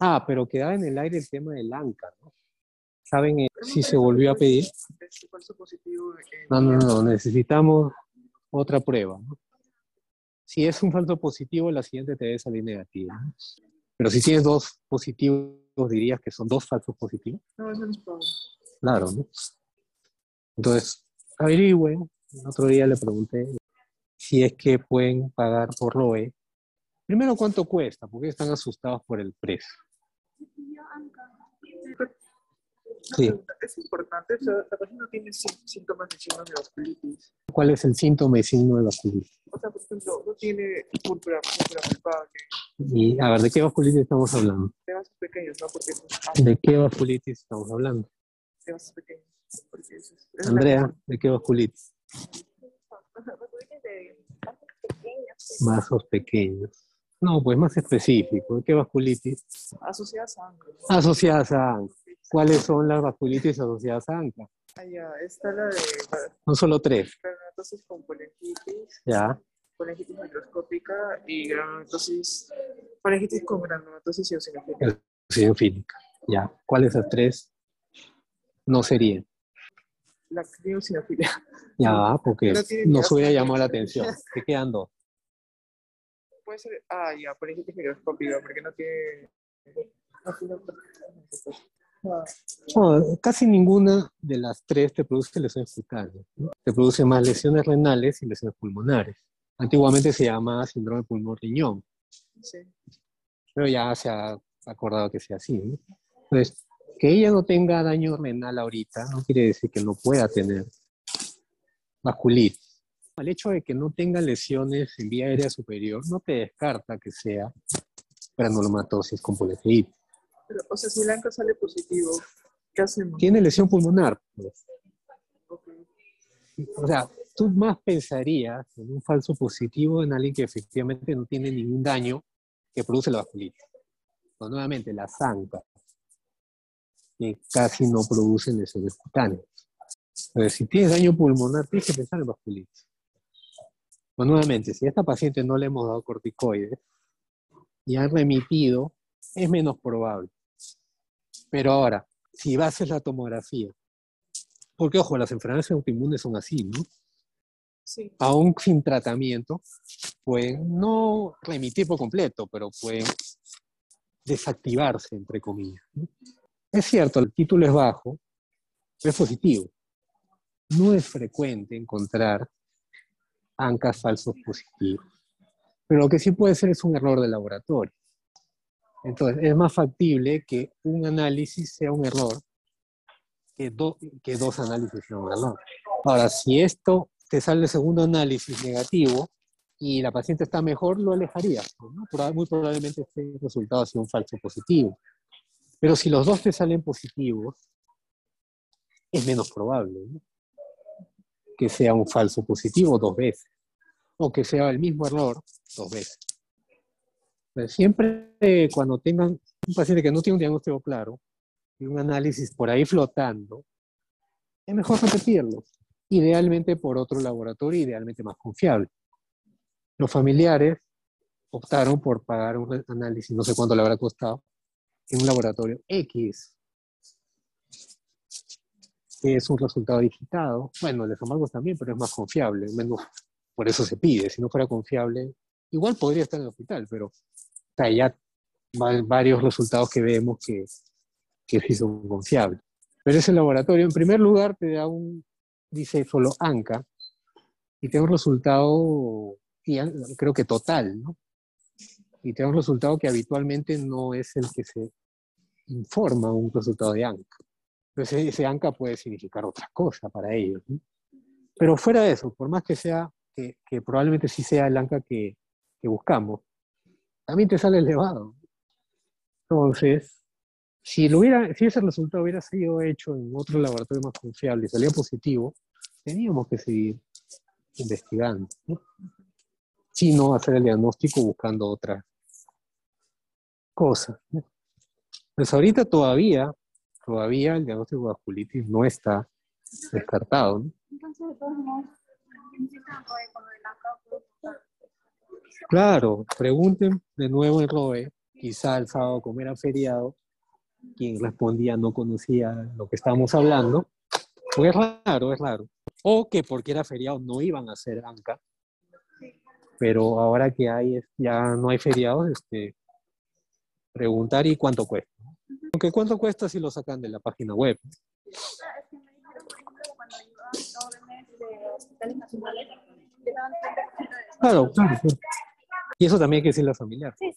Ah, pero quedaba en el aire el tema del ANCA, ¿no? ¿Saben eh, si se volvió a pedir? No, no, no, necesitamos otra prueba. ¿no? Si es un falso positivo, la siguiente te debe salir negativa. ¿no? Pero si tienes dos positivos, dirías que son dos falsos positivos. No, eso no es. Claro, ¿no? Entonces, averigüen. El otro día le pregunté si es que pueden pagar por ROE. Primero, ¿cuánto cuesta? Porque están asustados por el precio. Sí. Es importante, o sea, la persona tiene sí- síntomas y signos de vasculitis. ¿Cuál es el síntoma y signo de vasculitis? O sea, por ejemplo, no tiene púrpura, púrpura palpable, Y, a ver, ¿de qué vasculitis estamos hablando? de vasos pequeños, ¿no? Porque es ¿De qué vasculitis estamos hablando? de vasos pequeños. Porque es, la- Andrea, ¿de qué vasculitis? vasculitis de vasos pequeños. Vasos pequeños. No, pues más específico. ¿De qué vasculitis? asociada a sangre. Asociadas a ANCA. ¿Cuáles son las vasculitis asociadas a ANCA? Ah, ya, está la de No solo tres. granulomatosis con polenquitis, Ya. polenquitis microscópica y granulomatosis, polenquitis con granulomatosis eosinofílica. Eosinofílica. Ya. ¿Cuáles esas tres? No serían. La eosinofilia. Ya, porque No nos hubiera llamado la atención. Te quedan dos. Puede ser, ah, ya, polenquitis microscópica, porque no tiene... no casi ninguna de las tres te produce lesiones cutáneas. ¿no? Te produce más lesiones renales y lesiones pulmonares. Antiguamente se llamaba síndrome pulmón-riñón, sí. pero ya se ha acordado que sea así. ¿no? Entonces, que ella no tenga daño renal ahorita no quiere decir que no pueda tener vasculitis. El hecho de que no tenga lesiones en vía aérea superior no te descarta que sea granulomatosis con polifeitis. Pero, o sea, si el ANCA sale positivo, ¿qué hacemos? Tiene lesión pulmonar. pues. O sea, tú más pensarías en un falso positivo en alguien que efectivamente no tiene ningún daño que produce la vasculitis. Pero nuevamente, la zanca, que casi no producen lesiones cutáneas. Entonces, si tienes daño pulmonar, tienes que pensar en vasculitis. Pues nuevamente, si a esta paciente no le hemos dado corticoides y han remitido, es menos probable. Pero ahora, si haces la tomografía, porque ojo, las enfermedades autoinmunes son así, ¿no? Sí. Aún sin tratamiento, pueden no remitir por completo, pero pueden desactivarse, entre comillas. ¿no? Es cierto, el título es bajo, pero es positivo. No es frecuente encontrar ANCAS falsos positivos. Pero lo que sí puede ser es un error de laboratorio. Entonces, es más factible que un análisis sea un error que, do- que dos análisis sean un error. Ahora, si esto te sale el segundo análisis negativo y la paciente está mejor, lo alejarías. ¿no? Muy probablemente este resultado sea un falso positivo. Pero si los dos te salen positivos, es menos probable ¿no? Que sea un falso positivo dos veces o que sea el mismo error dos veces. Entonces, siempre eh, cuando tengan un paciente que no tiene un diagnóstico claro y un análisis por ahí flotando, es mejor repetirlo. Idealmente por otro laboratorio, idealmente más confiable. Los familiares optaron por pagar un análisis, no sé cuánto le habrá costado, en un laboratorio X, es un resultado digitado. Bueno, el de Amargos también, pero es más confiable, menos por eso se pide. Si no fuera confiable, igual podría estar en el hospital, pero o sea, ya va- varios resultados que vemos que, que sí son confiables. Pero ese laboratorio, en primer lugar, te da un, dice solo ANCA, y te da un resultado, y creo que total, ¿no? Y te da un resultado que habitualmente no es el que se informa un resultado de ANCA. Entonces ese ANCA puede significar otra cosa para ellos. Pero fuera de eso, por más que sea, que, que probablemente sí sea el ANCA que, que buscamos, también te sale elevado. Entonces, si, lo hubiera, si ese resultado hubiera sido hecho en otro laboratorio más confiable y salía positivo, teníamos que seguir investigando. ¿no? Si no hacer el diagnóstico buscando otras cosas. ¿no? Pues ahorita todavía, todavía el diagnóstico de vasculitis no está descartado. ¿no? Claro, pregunten de nuevo en ROE quizá el sábado como era feriado, quien respondía no conocía lo que estábamos hablando, pues es raro, es raro. O que porque era feriado no iban a hacer ANCA, pero ahora que hay, ya no hay feriados, este, preguntar y cuánto cuesta. Aunque cuánto cuesta si lo sacan de la página web. Es que me dijeron, por ejemplo, cuando llevaban órdenes de hospitales nacionales, le daban 30% de descuento. Claro, claro. Y eso también hay que decirle al familiar. Sí,